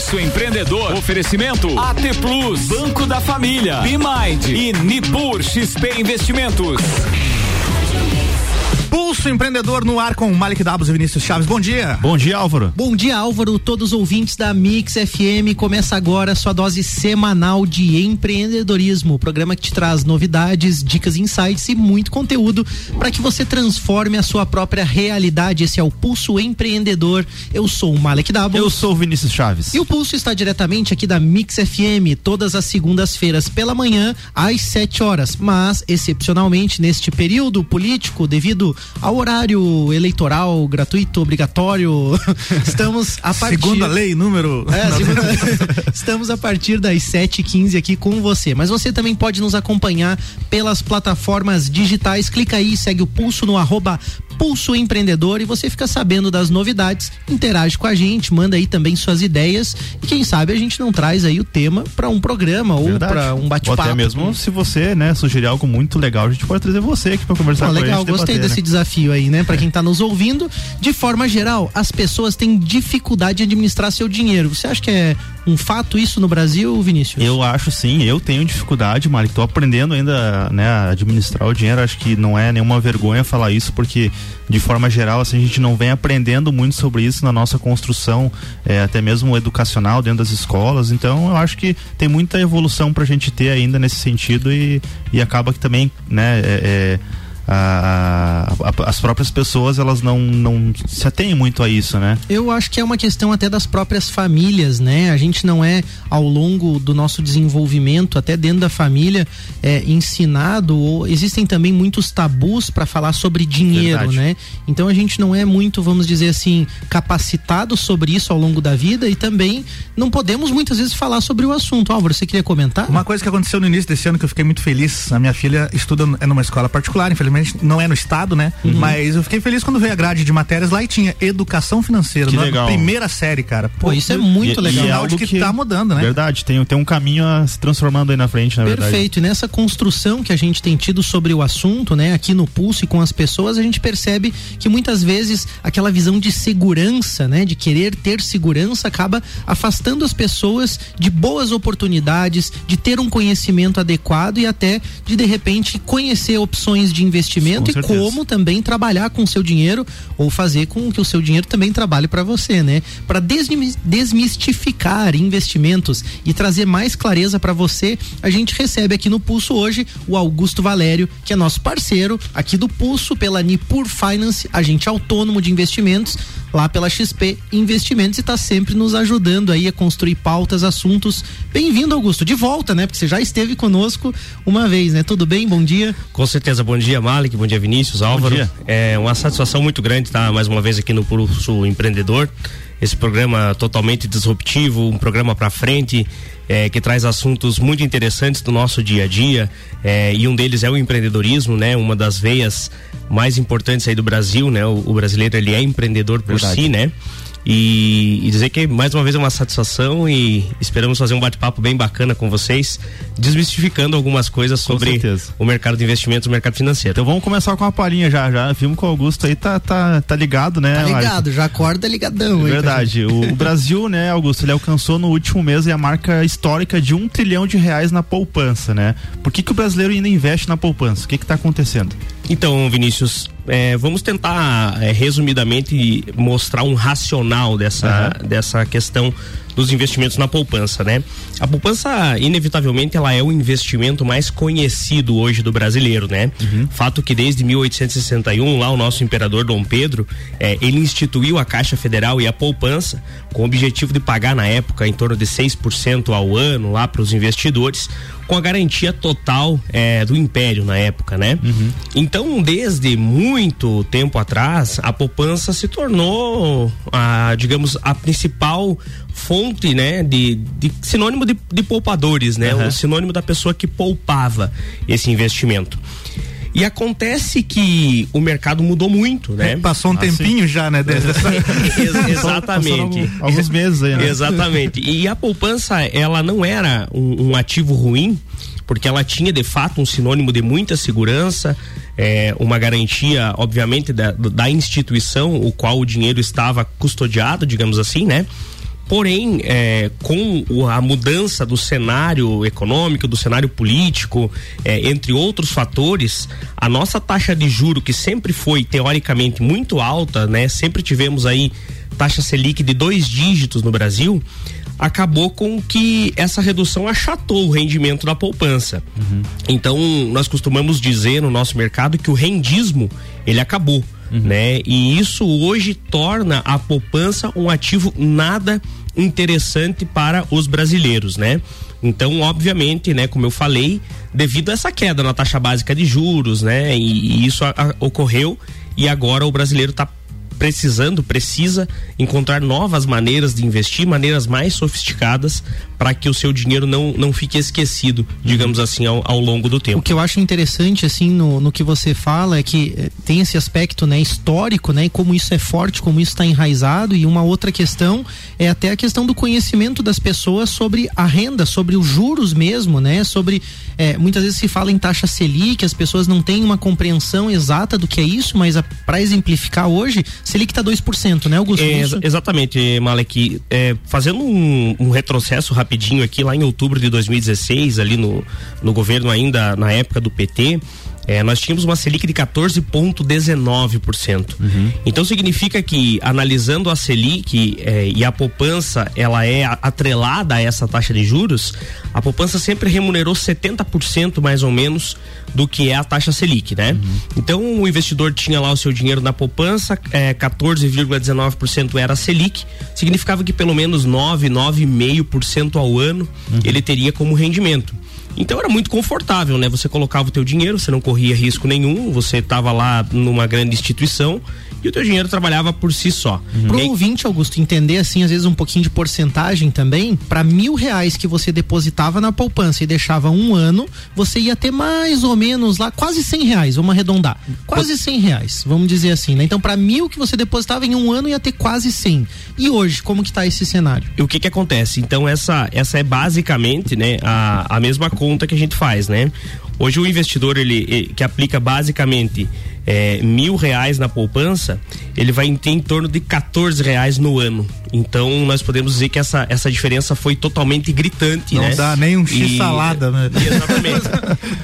Pulso Empreendedor. Oferecimento AT Plus, Banco da Família, B-Mind e Nipur XP Investimentos. Pulso Empreendedor no ar com Malik Dabos e Vinícius Chaves. Bom dia. Bom dia, Álvaro. Bom dia, Álvaro. Todos os ouvintes da Mix FM. Começa agora a sua dose semanal de empreendedorismo. O programa que te traz novidades, dicas, insights e muito conteúdo para que você transforme a sua própria realidade. Esse é o Pulso Empreendedor. Eu sou o Malik Dabos. Eu sou o Vinícius Chaves. E o Pulso está diretamente aqui da Mix FM, todas as segundas-feiras pela manhã, às 7 horas. Mas, excepcionalmente, neste período político, devido ao horário eleitoral gratuito, obrigatório. Estamos a partir. Segundo a lei, número. É, segunda... Estamos a partir das 7h15 aqui com você. Mas você também pode nos acompanhar pelas plataformas digitais. Clica aí, segue o pulso no arroba Pulso Empreendedor e você fica sabendo das novidades, interage com a gente, manda aí também suas ideias e quem sabe a gente não traz aí o tema para um programa ou para um bate-papo. Até mesmo se você, né, sugerir algo muito legal, a gente pode trazer você aqui para conversar ah, com legal, a gente. Gostei debater, desse né? desafio aí, né, para quem tá nos ouvindo. De forma geral, as pessoas têm dificuldade de administrar seu dinheiro. Você acha que é um fato isso no Brasil, Vinícius? Eu acho sim, eu tenho dificuldade, Mari, tô aprendendo ainda, né, a administrar o dinheiro, acho que não é nenhuma vergonha falar isso, porque de forma geral, assim, a gente não vem aprendendo muito sobre isso na nossa construção, é, até mesmo educacional dentro das escolas. Então, eu acho que tem muita evolução para a gente ter ainda nesse sentido e, e acaba que também, né, é, é a, a, as próprias pessoas elas não, não se atêm muito a isso, né? Eu acho que é uma questão até das próprias famílias, né? A gente não é ao longo do nosso desenvolvimento, até dentro da família, é, ensinado ou existem também muitos tabus para falar sobre dinheiro, Verdade. né? Então a gente não é muito, vamos dizer assim, capacitado sobre isso ao longo da vida e também não podemos muitas vezes falar sobre o assunto. Álvaro, você queria comentar? Uma coisa que aconteceu no início desse ano que eu fiquei muito feliz, a minha filha estuda é numa escola particular, infelizmente não é no estado, né? Uhum. Mas eu fiquei feliz quando veio a grade de matérias lá e tinha educação financeira. Que legal. Primeira série, cara. Pô, Pô isso é muito e, legal. E é algo que, que tá mudando, né? Verdade, tem, tem um caminho a se transformando aí na frente, na Perfeito. verdade. Perfeito. E nessa construção que a gente tem tido sobre o assunto, né? Aqui no Pulso e com as pessoas, a gente percebe que muitas vezes aquela visão de segurança, né? De querer ter segurança acaba afastando as pessoas de boas oportunidades, de ter um conhecimento adequado e até de de repente conhecer opções de investimento e como como também trabalhar com o seu dinheiro ou fazer com que o seu dinheiro também trabalhe para você, né? Para desmistificar investimentos e trazer mais clareza para você, a gente recebe aqui no Pulso hoje o Augusto Valério, que é nosso parceiro aqui do Pulso pela Nipur Finance, agente autônomo de investimentos lá pela XP Investimentos e está sempre nos ajudando aí a construir pautas, assuntos. Bem-vindo, Augusto, de volta, né? Porque você já esteve conosco uma vez, né? Tudo bem? Bom dia. Com certeza, bom dia, Malik, bom dia, Vinícius, Álvaro. É uma satisfação muito grande estar mais uma vez aqui no Pulso Empreendedor. Esse programa totalmente disruptivo, um programa para frente, é, que traz assuntos muito interessantes do nosso dia a dia. É, e um deles é o empreendedorismo, né? Uma das veias mais importantes aí do Brasil, né? O, o brasileiro ele é empreendedor por Verdade. si, né? E, e, dizer que mais uma vez é uma satisfação e esperamos fazer um bate-papo bem bacana com vocês, desmistificando algumas coisas sobre o mercado de investimentos, o mercado financeiro. Então vamos começar com uma palhinha já, já. Vimos que o Augusto aí tá, tá, tá ligado, né? Tá ligado, já acorda ligadão. É verdade. O, o, Brasil, né, Augusto, ele alcançou no último mês a marca histórica de um trilhão de reais na poupança, né? Por que, que o brasileiro ainda investe na poupança? O que que tá acontecendo? Então, Vinícius, é, vamos tentar é, resumidamente mostrar um racional dessa, uhum. dessa questão dos investimentos na poupança, né? A poupança, inevitavelmente, ela é o investimento mais conhecido hoje do brasileiro, né? Uhum. Fato que desde 1861, lá o nosso imperador Dom Pedro, é, ele instituiu a Caixa Federal e a poupança com o objetivo de pagar na época em torno de 6% ao ano lá para os investidores, com a garantia total é, do império na época, né? Uhum. Então, desde muito tempo atrás, a poupança se tornou, a, digamos, a principal fonte, né, de, de sinônimo de, de, poupadores, né, uhum. o sinônimo da pessoa que poupava esse investimento. E acontece que o mercado mudou muito, né? Passou um ah, tempinho já, né? Desde. Exatamente. Alguns, alguns meses aí, né? Exatamente. E a poupança, ela não era um, um ativo ruim, porque ela tinha de fato um sinônimo de muita segurança, é, uma garantia, obviamente, da, da instituição o qual o dinheiro estava custodiado, digamos assim, né? Porém, é, com a mudança do cenário econômico, do cenário político, é, entre outros fatores, a nossa taxa de juro, que sempre foi teoricamente muito alta, né? Sempre tivemos aí taxa Selic de dois dígitos no Brasil, acabou com que essa redução achatou o rendimento da poupança. Uhum. Então, nós costumamos dizer no nosso mercado que o rendismo, ele acabou. Uhum. Né? E isso hoje torna a poupança um ativo nada interessante para os brasileiros, né? Então, obviamente, né, como eu falei, devido a essa queda na taxa básica de juros, né, e, e isso a, a, ocorreu e agora o brasileiro está precisando, precisa encontrar novas maneiras de investir, maneiras mais sofisticadas para que o seu dinheiro não, não fique esquecido, digamos assim, ao, ao, longo do tempo. O que eu acho interessante, assim, no, no que você fala é que eh, tem esse aspecto, né, histórico, né, e como isso é forte, como isso está enraizado, e uma outra questão é até a questão do conhecimento das pessoas sobre a renda, sobre os juros mesmo, né, sobre, eh, muitas vezes se fala em taxa Selic, as pessoas não têm uma compreensão exata do que é isso, mas para exemplificar hoje, Selic está 2%, né, Augusto? É, exatamente, Malek. É, fazendo um, um, retrocesso rapidinho aqui, lá em outubro de 2016, ali no, no governo ainda, na época do PT, é, nós tínhamos uma Selic de 14,19%. Uhum. Então significa que, analisando a Selic é, e a poupança, ela é atrelada a essa taxa de juros, a poupança sempre remunerou 70% mais ou menos do que é a taxa Selic, né? Uhum. Então o investidor tinha lá o seu dinheiro na poupança, é, 14,19% era a Selic, significava que pelo menos 9, 9,5% ao ano uhum. ele teria como rendimento. Então era muito confortável, né? Você colocava o teu dinheiro, você não corria risco nenhum, você estava lá numa grande instituição e o teu dinheiro trabalhava por si só. Uhum. Pro ouvinte, Augusto, entender assim, às vezes um pouquinho de porcentagem também, para mil reais que você depositava na poupança e deixava um ano, você ia ter mais ou menos lá quase cem reais, vamos arredondar, quase cem reais, vamos dizer assim, né? Então para mil que você depositava em um ano ia ter quase cem. E hoje, como que tá esse cenário? E o que que acontece? Então essa, essa é basicamente, né, a, a mesma conta que a gente faz, né? Hoje o investidor ele, ele que aplica basicamente é, mil reais na poupança, ele vai ter em torno de 14 reais no ano. Então nós podemos dizer que essa, essa diferença foi totalmente gritante, Não né? Dá nem um X salada, né? Exatamente.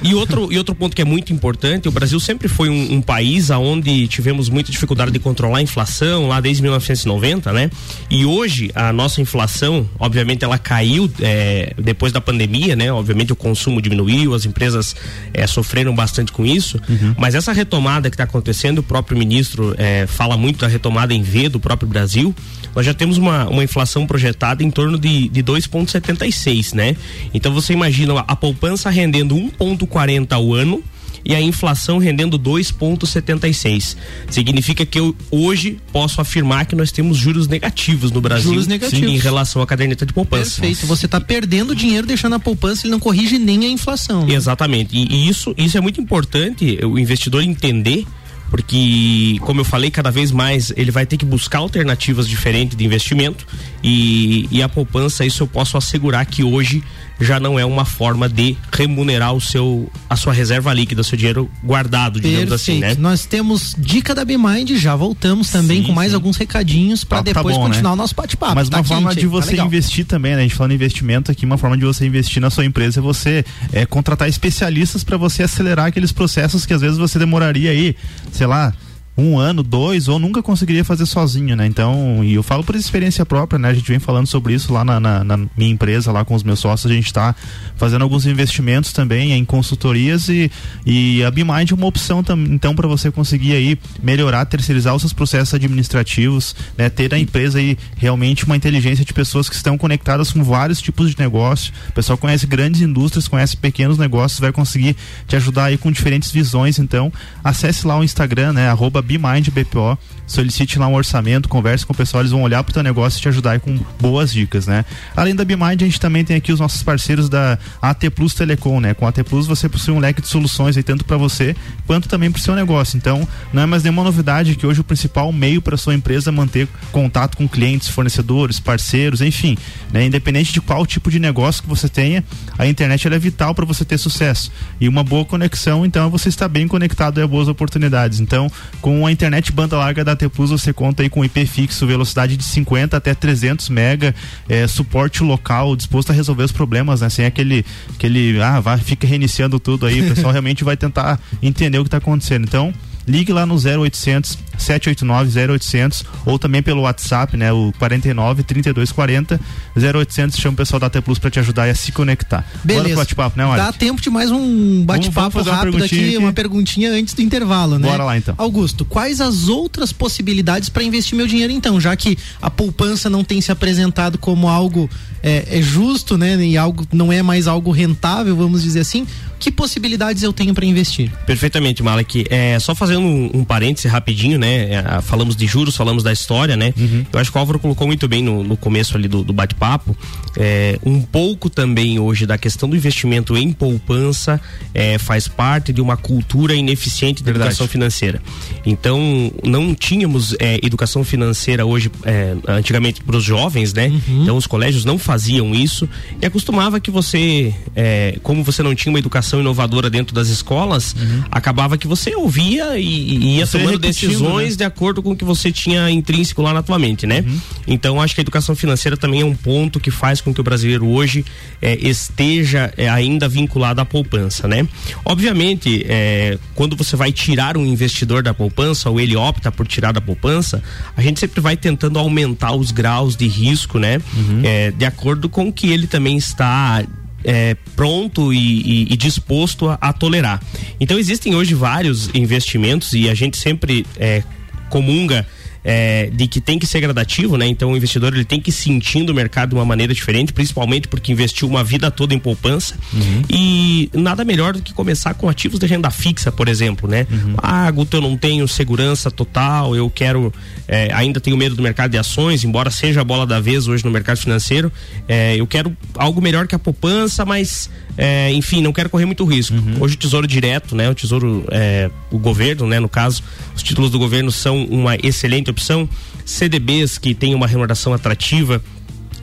e outro, e outro ponto que é muito importante, o Brasil sempre foi um, um país onde tivemos muita dificuldade de controlar a inflação lá desde 1990, né? E hoje a nossa inflação, obviamente, ela caiu é, depois da pandemia, né? Obviamente o consumo diminuiu, as empresas é, sofreram bastante com isso, uhum. mas essa retomada que está acontecendo, o próprio ministro é, fala muito da retomada em V do próprio Brasil nós já temos uma, uma inflação projetada em torno de, de 2,76, né? Então você imagina a poupança rendendo 1,40 ao ano e a inflação rendendo 2,76. Significa que eu hoje posso afirmar que nós temos juros negativos no Brasil juros negativos. Sim, em relação à caderneta de poupança. Perfeito. Você está perdendo dinheiro deixando a poupança, ele não corrige nem a inflação. Né? Exatamente. E, e, isso, isso é muito importante o investidor entender porque, como eu falei, cada vez mais ele vai ter que buscar alternativas diferentes de investimento e, e a poupança, isso eu posso assegurar que hoje já não é uma forma de remunerar o seu a sua reserva líquida, o seu dinheiro guardado, digamos Perfeito. assim, né? Nós temos dica da Bmind, já voltamos também sim, com mais sim. alguns recadinhos para tá depois tá bom, continuar né? o nosso bate-papo. Mas tá uma quente, forma de tá você tá investir também, né? A gente falando em investimento aqui, uma forma de você investir na sua empresa é você é, contratar especialistas para você acelerar aqueles processos que às vezes você demoraria aí, sei lá, um ano, dois, ou nunca conseguiria fazer sozinho, né? Então, e eu falo por experiência própria, né? A gente vem falando sobre isso lá na, na, na minha empresa, lá com os meus sócios, a gente está fazendo alguns investimentos também em consultorias e, e a BeMind é uma opção tam, então para você conseguir aí melhorar, terceirizar os seus processos administrativos, né? Ter a empresa aí realmente uma inteligência de pessoas que estão conectadas com vários tipos de negócio. O pessoal conhece grandes indústrias, conhece pequenos negócios, vai conseguir te ajudar aí com diferentes visões. Então, acesse lá o Instagram, né? Arroba BeMind BPO, solicite lá um orçamento, converse com o pessoal, eles vão olhar para o teu negócio e te ajudar com boas dicas, né? Além da BeMind, a gente também tem aqui os nossos parceiros da AT Plus Telecom, né? Com a AT Plus você possui um leque de soluções aí tanto para você quanto também para o seu negócio. Então, não é mais nenhuma novidade que hoje o principal meio para sua empresa manter contato com clientes, fornecedores, parceiros, enfim, né? Independente de qual tipo de negócio que você tenha, a internet é vital para você ter sucesso. E uma boa conexão, então, é você está bem conectado a boas oportunidades. Então, com Com a internet banda larga da T Plus, você conta aí com IP fixo, velocidade de 50 até 300 mega, é, suporte local, disposto a resolver os problemas, né? Sem aquele, aquele, ah, vai, fica reiniciando tudo aí. O pessoal realmente vai tentar entender o que está acontecendo. Então, ligue lá no 0800 789 0800 ou também pelo WhatsApp, né, o 49 3240 0800, chama o pessoal da T Plus para te ajudar a se conectar. Beleza. bate-papo, né, Mari? Dá tempo de mais um bate-papo rápido aqui, aqui, uma perguntinha antes do intervalo, né? Bora lá então. Augusto, quais as outras possibilidades para investir meu dinheiro então, já que a poupança não tem se apresentado como algo é, é justo, né, e algo não é mais algo rentável, vamos dizer assim, que possibilidades eu tenho para investir? Perfeitamente, Malek. É, só fazendo um, um parêntese rapidinho, né? É, falamos de juros, falamos da história, né? Uhum. Eu acho que o Álvaro colocou muito bem no, no começo ali do, do bate-papo. É, um pouco também hoje da questão do investimento em poupança é, faz parte de uma cultura ineficiente de Verdade. educação financeira. Então, não tínhamos é, educação financeira hoje, é, antigamente, para os jovens, né? Uhum. Então, os colégios não faziam isso e acostumava que você, é, como você não tinha uma educação educação inovadora dentro das escolas, uhum. acabava que você ouvia e, e ia você tomando decisões né? de acordo com o que você tinha intrínseco lá na tua mente, né? Uhum. Então acho que a educação financeira também é um ponto que faz com que o brasileiro hoje é, esteja é, ainda vinculado à poupança, né? Obviamente, é, quando você vai tirar um investidor da poupança ou ele opta por tirar da poupança, a gente sempre vai tentando aumentar os graus de risco, né? Uhum. De acordo com o que ele também está é, pronto e, e, e disposto a, a, tolerar. Então existem hoje vários investimentos e a gente sempre é, comunga é, de que tem que ser gradativo, né? Então o investidor ele tem que ir sentindo o mercado de uma maneira diferente, principalmente porque investiu uma vida toda em poupança. Uhum. E nada melhor do que começar com ativos de renda fixa, por exemplo, né? Uhum. Ah, Guto, eu não tenho segurança total, eu quero, é, ainda tenho medo do mercado de ações, embora seja a bola da vez hoje no mercado financeiro. É, eu quero algo melhor que a poupança, mas é, enfim, não quero correr muito risco. Uhum. Hoje o Tesouro Direto, né? O Tesouro, é, o governo, né? No caso, os títulos do governo são uma excelente opção. CDBs que tem uma remuneração atrativa.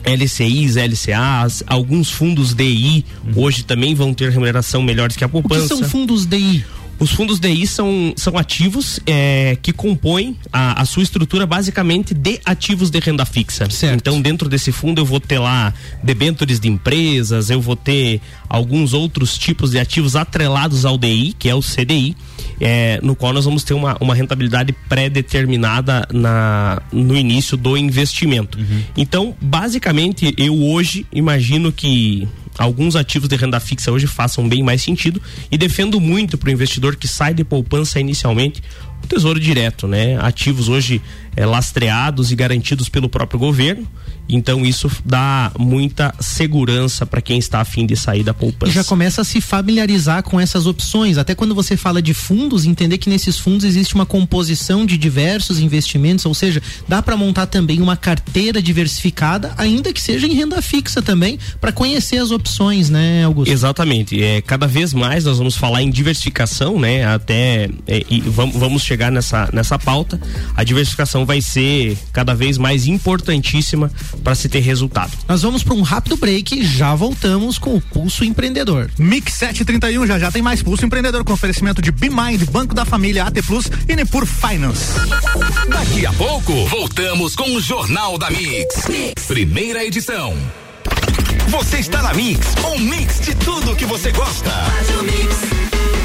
LCIs, LCAs, alguns fundos DI uhum. hoje também vão ter remuneração melhores que a poupança. O que são fundos DI? Os fundos DI são, são ativos é, que compõem a, a, sua estrutura basicamente de ativos de renda fixa. Certo. Então, dentro desse fundo, eu vou ter lá debêntures de empresas, eu vou ter alguns outros tipos de ativos atrelados ao DI, que é o CDI, é, no qual nós vamos ter uma, uma rentabilidade pré-determinada na, no início do investimento. Uhum. Então, basicamente, eu hoje imagino que alguns ativos de renda fixa hoje façam bem mais sentido e defendo muito para o investidor que sai de poupança inicialmente o tesouro direto, né? Ativos hoje é, lastreados e garantidos pelo próprio governo então isso dá muita segurança para quem está afim de sair da poupança. E já começa a se familiarizar com essas opções. Até quando você fala de fundos, entender que nesses fundos existe uma composição de diversos investimentos, ou seja, dá para montar também uma carteira diversificada, ainda que seja em renda fixa também, para conhecer as opções, né, Augusto? Exatamente. É, cada vez mais nós vamos falar em diversificação, né? Até é, e vamos, vamos chegar nessa, nessa pauta. A diversificação vai ser cada vez mais importantíssima para se ter resultado. Nós vamos para um rápido break e já voltamos com o Pulso Empreendedor. Mix 731 já já tem mais Pulso Empreendedor com oferecimento de BeMind, Banco da Família, AT Plus e Nepur Finance. Daqui a pouco voltamos com o Jornal da mix. mix. Primeira edição. Você está na Mix, um mix de tudo que você gosta. Faz o mix.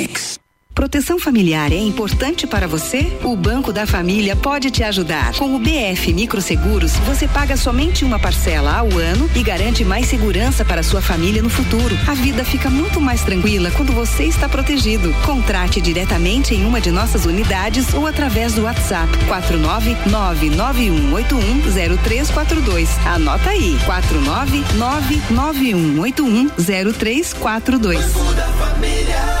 Proteção familiar é importante para você? O Banco da Família pode te ajudar. Com o BF Microseguros, você paga somente uma parcela ao ano e garante mais segurança para sua família no futuro. A vida fica muito mais tranquila quando você está protegido. Contrate diretamente em uma de nossas unidades ou através do WhatsApp 49991810342. Anota aí: 49991810342. Banco da Família.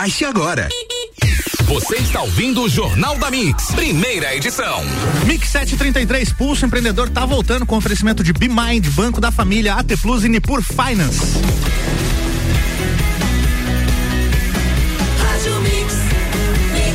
Baixe agora. Você está ouvindo o Jornal da Mix, primeira edição. Mix 733 Pulso Empreendedor tá voltando com oferecimento de BeMind, Banco da Família, AT Plus e Nipur Finance.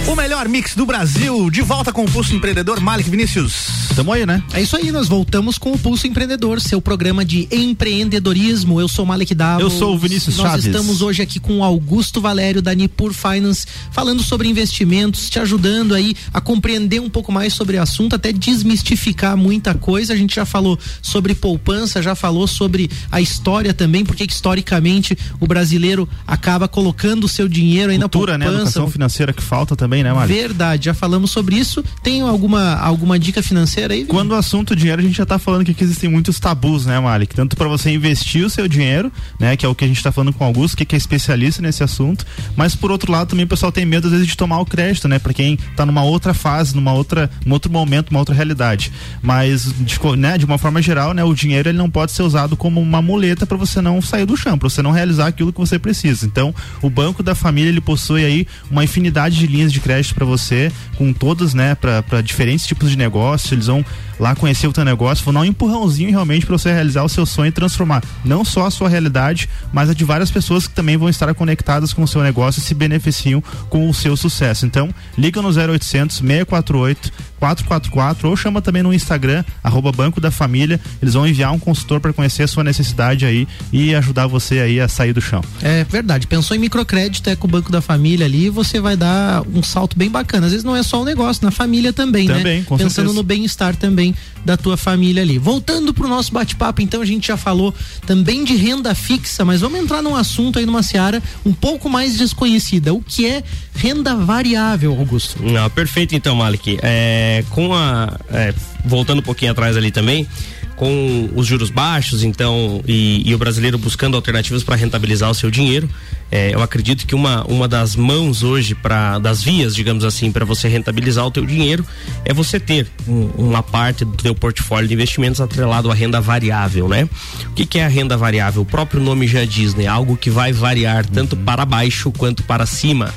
O melhor mix do Brasil, de volta com o Pulso Empreendedor, Malik Vinícius. Tamo aí, né? É isso aí, nós voltamos com o Pulso Empreendedor, seu programa de empreendedorismo. Eu sou Malik Davos. Eu sou o Vinícius nós Chaves. Nós estamos hoje aqui com Augusto Valério da Nipur Finance, falando sobre investimentos, te ajudando aí a compreender um pouco mais sobre o assunto, até desmistificar muita coisa. A gente já falou sobre poupança, já falou sobre a história também, porque historicamente o brasileiro acaba colocando o seu dinheiro aí Cultura, na poupança. Né? Educação financeira que falta também, né, Malik? Verdade, já falamos sobre isso. Tem alguma, alguma dica financeira aí? Quando o assunto dinheiro, a gente já tá falando que existem muitos tabus, né, Malik? Tanto para você investir o seu dinheiro, né, que é o que a gente tá falando com o Augusto, que, é especialista nesse assunto, mas por outro lado também o pessoal tem medo às vezes de tomar o crédito, né, para quem tá numa outra fase, numa outra, num outro momento, uma outra realidade. Mas de, né, de uma forma geral, né, o dinheiro ele não pode ser usado como uma muleta para você não sair do chão, para você não realizar aquilo que você precisa. Então, o Banco da Família ele possui aí uma infinidade de linhas de crédito para você, com todas, né, para diferentes tipos de negócios. Eles vão então, lá conhecer o teu negócio, vão dar um empurrãozinho realmente para você realizar o seu sonho e transformar não só a sua realidade, mas a de várias pessoas que também vão estar conectadas com o seu negócio e se beneficiam com o seu sucesso. Então, liga no 0800 648 444 ou chama também no Instagram, arroba Banco da Família. Eles vão enviar um consultor para conhecer a sua necessidade aí e ajudar você aí a sair do chão. É verdade. Pensou em microcrédito, é com o Banco da Família ali, você vai dar um salto bem bacana. Às vezes não é só o negócio, na família também, também né? Com Pensando certeza. no bem-estar também da tua família ali. Voltando pro nosso bate-papo, então a gente já falou também de renda fixa, mas vamos entrar num assunto aí numa seara um pouco mais desconhecida. O que é renda variável, Augusto? Não, perfeito então, Malik. É, com a. é, voltando um pouquinho atrás ali também, com os juros baixos, então, e, e o brasileiro buscando alternativas para rentabilizar o seu dinheiro, é, eu acredito que uma, uma das mãos hoje para das vias, digamos assim, para você rentabilizar o teu dinheiro é você ter um- uma parte do teu portfólio de investimentos atrelado à renda variável, né? O que, que é a renda variável? O próprio nome já diz, né? Algo que vai variar tanto para baixo quanto para cima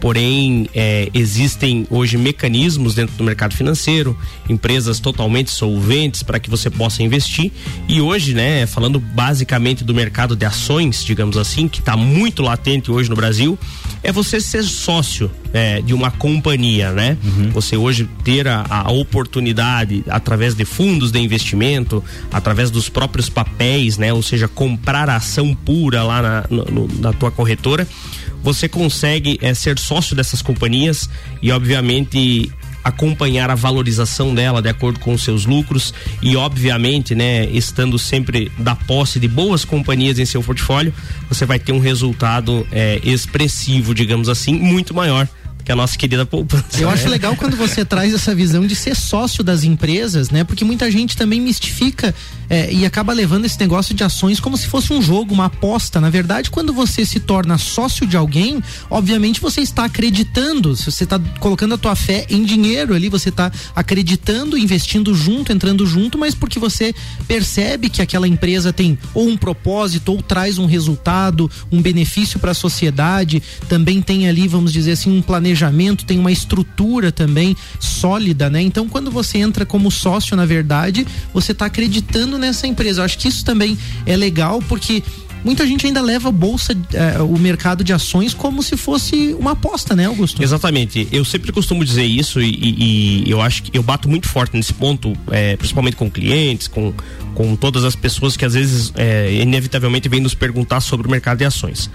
porém é, existem hoje mecanismos dentro do mercado financeiro, empresas totalmente solventes para que você possa investir e hoje, né, falando basicamente do mercado de ações, digamos assim, que está muito latente hoje no Brasil, é você ser sócio é, de uma companhia, né? Você hoje ter a, a oportunidade através de fundos de investimento, através dos próprios papéis, né? Ou seja, comprar ação pura lá na, no- na tua corretora você consegue eh, ser sócio dessas companhias e obviamente acompanhar a valorização dela de acordo com os seus lucros e obviamente, né, estando sempre da posse de boas companhias em seu portfólio, você vai ter um resultado eh, expressivo, digamos assim, muito maior que a nossa querida poupança. Eu acho né? legal quando você traz essa visão de ser sócio das empresas, né? Porque muita gente também mistifica é, e acaba levando esse negócio de ações como se fosse um jogo, uma aposta. Na verdade, quando você se torna sócio de alguém, obviamente você está acreditando, você está colocando a tua fé em dinheiro ali, você está acreditando, investindo junto, entrando junto, mas porque você percebe que aquela empresa tem ou um propósito ou traz um resultado, um benefício para a sociedade, também tem ali, vamos dizer assim, um planejamento, tem uma estrutura também sólida, né? Então, quando você entra como sócio, na verdade, você está acreditando nessa empresa. Eu acho que isso também é legal porque muita gente ainda leva bolsa, eh, o mercado de ações como se fosse uma aposta, né, Augusto? Exatamente. Eu sempre costumo dizer isso e, e- eu acho que eu bato muito forte nesse ponto, é, principalmente com clientes, com, com todas as pessoas que às vezes é, inevitavelmente vêm nos perguntar sobre o mercado de ações.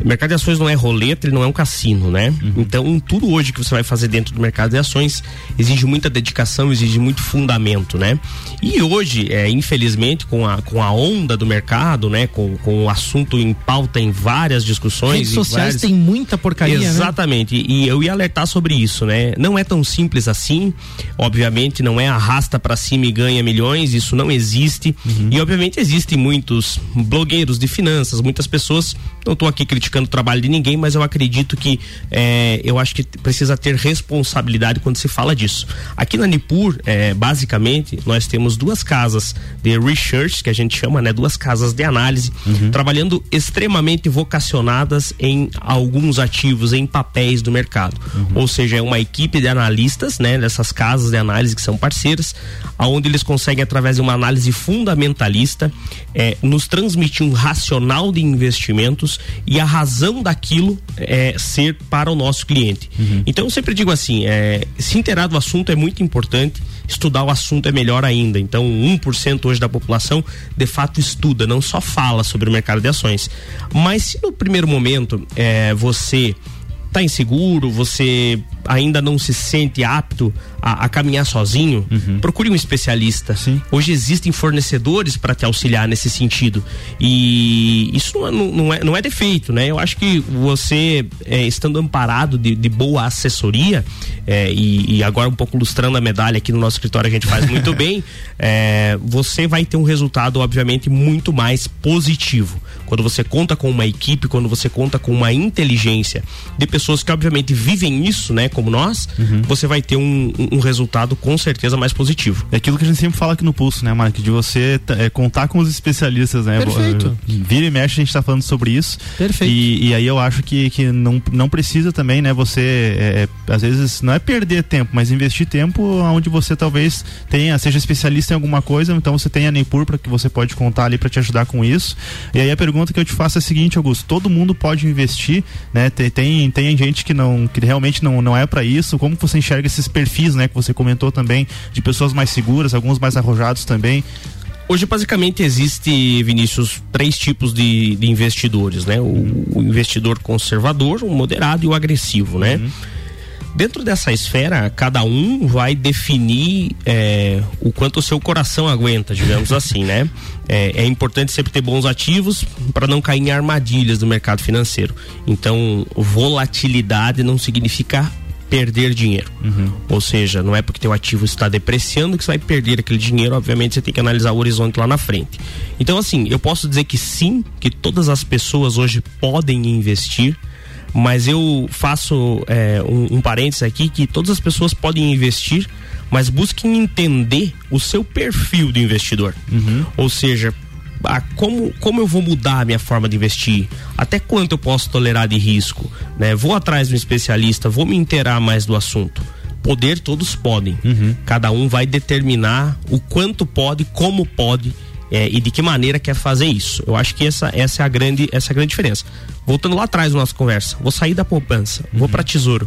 O mercado de ações não é roleta, ele não é um cassino, né? Uhum. Então, tudo hoje que você vai fazer dentro do mercado de ações exige muita dedicação, exige muito fundamento, né? E hoje, é, infelizmente, com a, com a onda do mercado, né? Com, com o assunto em pauta em várias discussões. Redes sociais várias... tem muita porcaria, né? Exatamente. Né? E eu ia alertar sobre isso, né? Não é tão simples assim. Obviamente, não é arrasta para cima e ganha milhões. Isso não existe. Uhum. E obviamente existem muitos blogueiros de finanças, muitas pessoas. Não estou aqui criticando o trabalho de ninguém, mas eu acredito que é, eu acho que precisa ter responsabilidade quando se fala disso. Aqui na Nipur, é, basicamente, nós temos duas casas de research, que a gente chama, né? Duas casas de análise, uhum. trabalhando extremamente vocacionadas em alguns ativos, em papéis do mercado. Uhum. Ou seja, é uma equipe de analistas, né? Dessas casas de análise que são parceiras, aonde eles conseguem, através de uma análise fundamentalista, é, nos transmitir um racional de investimentos e a razão daquilo é, ser para o nosso cliente. Uhum. Então eu sempre digo assim, é, se inteirar do assunto é muito importante, estudar o assunto é melhor ainda. Então 1% hoje da população de fato estuda, não só fala sobre o mercado de ações. Mas se no primeiro momento é, você está inseguro, você ainda não se sente apto a, a caminhar sozinho, uhum. procure um especialista. Sim. Hoje existem fornecedores para te auxiliar nesse sentido. E isso não, é, não, é, não é defeito, né? Eu acho que você, é, estando amparado de, de boa assessoria, é, e, e, agora um pouco lustrando a medalha aqui no nosso escritório, a gente faz muito bem, é, você vai ter um resultado, obviamente, muito mais positivo. Quando você conta com uma equipe, quando você conta com uma inteligência de pessoas que, obviamente, vivem isso, né? Como nós, uhum. você vai ter um, um, resultado com certeza mais positivo. É aquilo que a gente sempre fala aqui no Pulso, né, Mark? De você é, contar com os especialistas, né? Perfeito. Vira e mexe, a gente tá falando sobre isso. Perfeito. E, e aí eu acho que, que não, não precisa também, né? Você, é, é, às vezes, não é perder tempo, mas investir tempo onde você talvez tenha, seja especialista em alguma coisa, então você tenha a Neipur para que você pode contar ali para te ajudar com isso. E aí a pergunta que eu te faço é a seguinte, Augusto: todo mundo pode investir, né? Tem, tem, tem gente que não, que realmente não, não é para isso. Como você enxerga esses perfis, né, que você comentou também, de pessoas mais seguras, alguns mais arrojados também? Hoje, basicamente, existe, Vinícius, três tipos de, de investidores, né? O, o, investidor conservador, o moderado e o agressivo, né? Uhum. Dentro dessa esfera, cada um vai definir é, o quanto o seu coração aguenta, digamos assim, né? É, é importante sempre ter bons ativos para não cair em armadilhas do mercado financeiro. Então, volatilidade não significa perder dinheiro. Uhum. Ou seja, não é porque teu ativo está depreciando que você vai perder aquele dinheiro, obviamente você tem que analisar o horizonte lá na frente. Então assim, eu posso dizer que sim, que todas as pessoas hoje podem investir, mas eu faço é, um, um parênteses aqui que todas as pessoas podem investir, mas busquem entender o seu perfil do investidor. Uhum. Ou seja, a como, como eu vou mudar a minha forma de investir? Até quanto eu posso tolerar de risco? Né? Vou atrás de um especialista, vou me inteirar mais do assunto. Poder todos podem. Uhum. Cada um vai determinar o quanto pode, como pode é, e de que maneira quer fazer isso. Eu acho que essa, essa, é, a grande, essa é a grande diferença. Voltando lá atrás da nossa conversa, vou sair da poupança, uhum. vou para tesouro.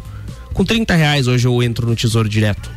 Com 30 reais hoje eu entro no tesouro direto.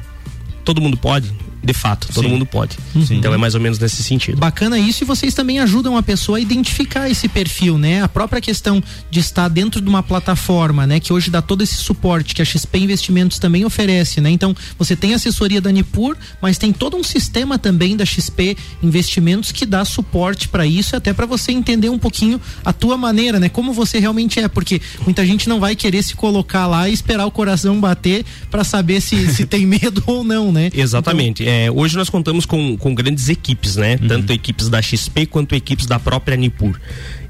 Todo mundo pode? De fato, todo Sim. mundo pode. Uhum. Então é mais ou menos nesse sentido. Bacana isso e vocês também ajudam a pessoa a identificar esse perfil, né? A própria questão de estar dentro de uma plataforma, né, que hoje dá todo esse suporte que a XP Investimentos também oferece, né? Então, você tem assessoria da Nipur, mas tem todo um sistema também da XP Investimentos que dá suporte para isso, até para você entender um pouquinho a tua maneira, né? Como você realmente é, porque muita gente não vai querer se colocar lá e esperar o coração bater para saber se, se tem medo ou não, né? Exatamente. Então, é, hoje nós contamos com, com grandes equipes, né? Uhum. Tanto equipes da XP quanto equipes da própria Nipur.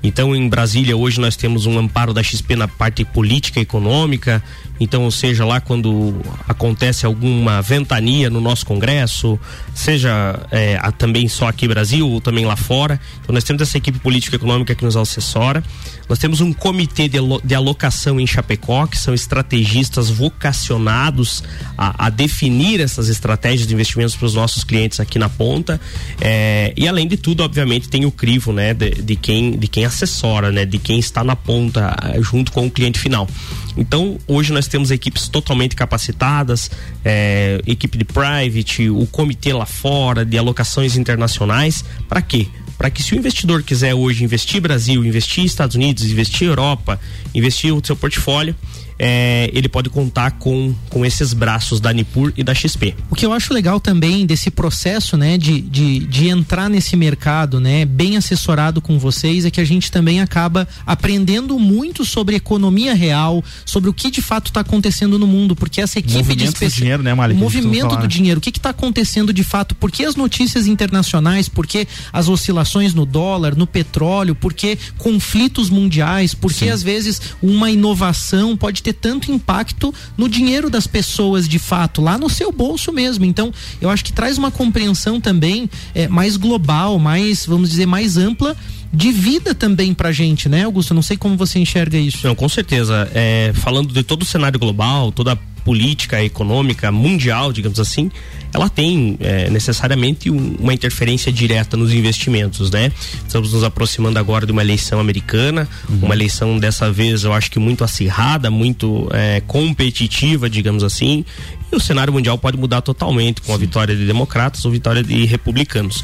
Então, em Brasília, hoje nós temos um amparo da XP na parte política e econômica. Então, ou seja, lá quando acontece alguma ventania no nosso Congresso, seja é, também só aqui no Brasil ou também lá fora. Então, nós temos essa equipe política e econômica que nos assessora. Nós temos um comitê de, de alocação em Chapecó, que são estrategistas vocacionados a, a definir essas estratégias de investimentos para os nossos clientes aqui na ponta. É, e além de tudo, obviamente, tem o crivo, né, de, de quem de quem assessora, né, de quem está na ponta eh, junto com o cliente final. Então, hoje nós temos equipes totalmente capacitadas, é, equipe de private, o comitê lá fora, de alocações internacionais, para quê? para que se o investidor quiser hoje investir Brasil, investir Estados Unidos, investir Europa, investir o seu portfólio, é, ele pode contar com, com esses braços da Nipur e da XP. O que eu acho legal também desse processo, né, de, de, de entrar nesse mercado, né, bem assessorado com vocês, é que a gente também acaba aprendendo muito sobre economia real, sobre o que de fato está acontecendo no mundo, porque essa equipe movimento de especi... do dinheiro, né, Malik? O movimento do dinheiro, o que está acontecendo de fato, por que as notícias internacionais, por que as oscilações no dólar, no petróleo, por que conflitos mundiais, por que às vezes uma inovação pode ter tanto impacto no dinheiro das pessoas de fato, lá no seu bolso mesmo. Então, eu acho que traz uma compreensão também é, mais global, mais, vamos dizer, mais ampla de vida também pra gente, né, Augusto? Não sei como você enxerga isso. Não, com certeza. É, falando de todo o cenário global, toda a política econômica mundial, digamos assim, ela tem é, necessariamente um, uma interferência direta nos investimentos, né? Estamos nos aproximando agora de uma eleição americana, uhum. uma eleição dessa vez eu acho que muito acirrada, muito é, competitiva, digamos assim, e o cenário mundial pode mudar totalmente com a vitória de democratas ou vitória de republicanos.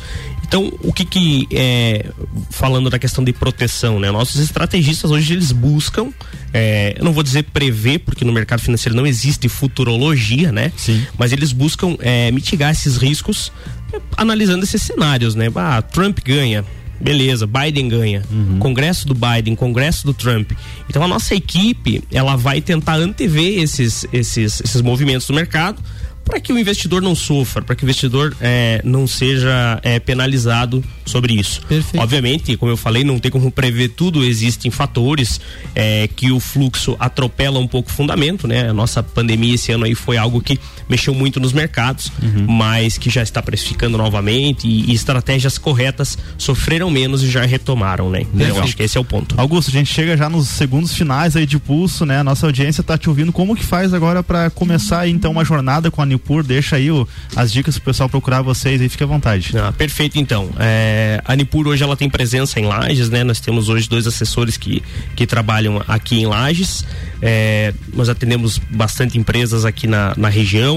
Então, o que que é, falando da questão de proteção, né? Nossos estrategistas hoje eles buscam, é, eu não vou dizer prever, porque no mercado financeiro não existe futurologia, né? Sim. Mas eles buscam é, mitigar esses riscos é, analisando esses cenários, né? Ah, Trump ganha, beleza, Biden ganha. Uhum. Congresso do Biden, Congresso do Trump. Então a nossa equipe, ela vai tentar antever esses, esses, esses movimentos do mercado para que o investidor não sofra, para que o investidor é, não seja é, penalizado sobre isso. Perfeito. Obviamente, como eu falei, não tem como prever tudo, existem fatores é, que o fluxo atropela um pouco o fundamento, né? A nossa pandemia esse ano aí foi algo que mexeu muito nos mercados, uhum. mas que já está precificando novamente e, e, estratégias corretas sofreram menos e já retomaram, né? Então, eu acho que esse é o ponto. Augusto, a gente chega já nos segundos finais aí de pulso, né? A nossa audiência está te ouvindo. Como que faz agora para começar aí, então uma jornada com a Nipur? Deixa aí o, as dicas pro pessoal procurar vocês e fique à vontade. Ah, perfeito, então. É, a Nipur hoje ela tem presença em Lages, né? Nós temos hoje dois assessores que, que trabalham aqui em Lages. É, nós atendemos bastante empresas aqui na, na região.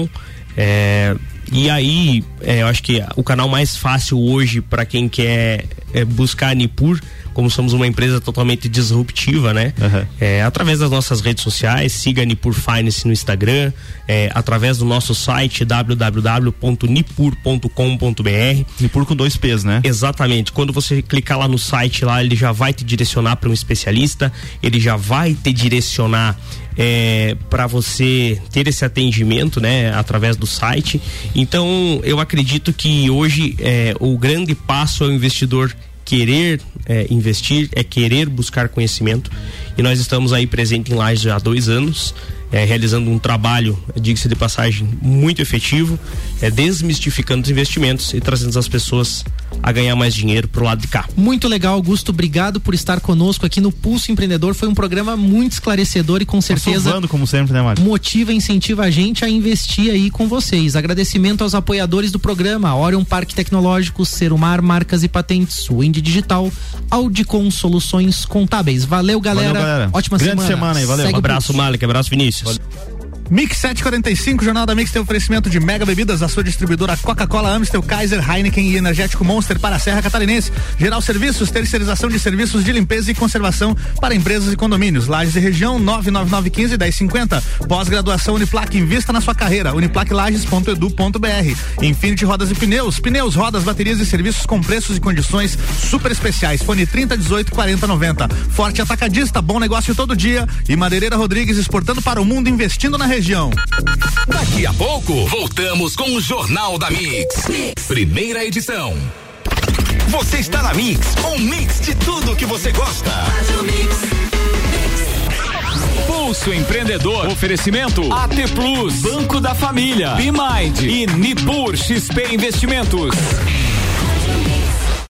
É, e aí, é, eu acho que o canal mais fácil hoje para quem quer é, buscar a Nipur como somos uma empresa totalmente disruptiva, né? Uhum. É, através das nossas redes sociais, siga a Nipur Finance no Instagram, é, através do nosso site www.nipur.com.br. Nipur com dois P's, né? Exatamente. Quando você clicar lá no site, lá ele já vai te direcionar para um especialista, ele já vai te direcionar é, para você ter esse atendimento, né, através do site. Então, eu acredito que hoje é, o grande passo é o investidor querer é, investir, é querer buscar conhecimento. E nós estamos aí presente em Lages há dois anos é, realizando um trabalho, diga-se de passagem, muito efetivo, é, desmistificando os investimentos e trazendo as pessoas a ganhar mais dinheiro pro lado de cá. Muito legal, Augusto. Obrigado por estar conosco aqui no Pulso Empreendedor. Foi um programa muito esclarecedor e com tá certeza tá como sempre, né, Mário? motiva, incentiva a gente a investir aí com vocês. Agradecimento aos apoiadores do programa: Orion Parque Tecnológico, Serumar Marcas e Patentes, Wind Digital, Audicom Soluções Contábeis. Valeu, galera. Valeu, galera. Ótima Grande semana. semana aí, valeu. Segue um abraço, Malik. Abraço, Vinícius. Valeu. Mix 745, Jornal da Mix tem oferecimento de mega bebidas da sua distribuidora Coca-Cola, Amstel, Kaiser, Heineken e Energético Monster para a Serra Catarinense. Geral Serviços, terceirização de serviços de limpeza e conservação para empresas e condomínios. Lages e região 99915 1050. Pós-graduação Uniplac, invista na sua carreira. uniplaclages.edu.br. Infinity Rodas e Pneus, pneus, rodas, baterias e serviços com preços e condições super especiais. Fone 30 18 40 90. Forte Atacadista, bom negócio todo dia. E Madeireira Rodrigues exportando para o mundo, investindo na região região. Daqui a pouco, voltamos com o Jornal da mix. mix. Primeira edição. Você está na Mix, um mix de tudo que você gosta. Pulso Empreendedor. Oferecimento AT Plus, Banco da Família, Bimind e Nipur XP Investimentos.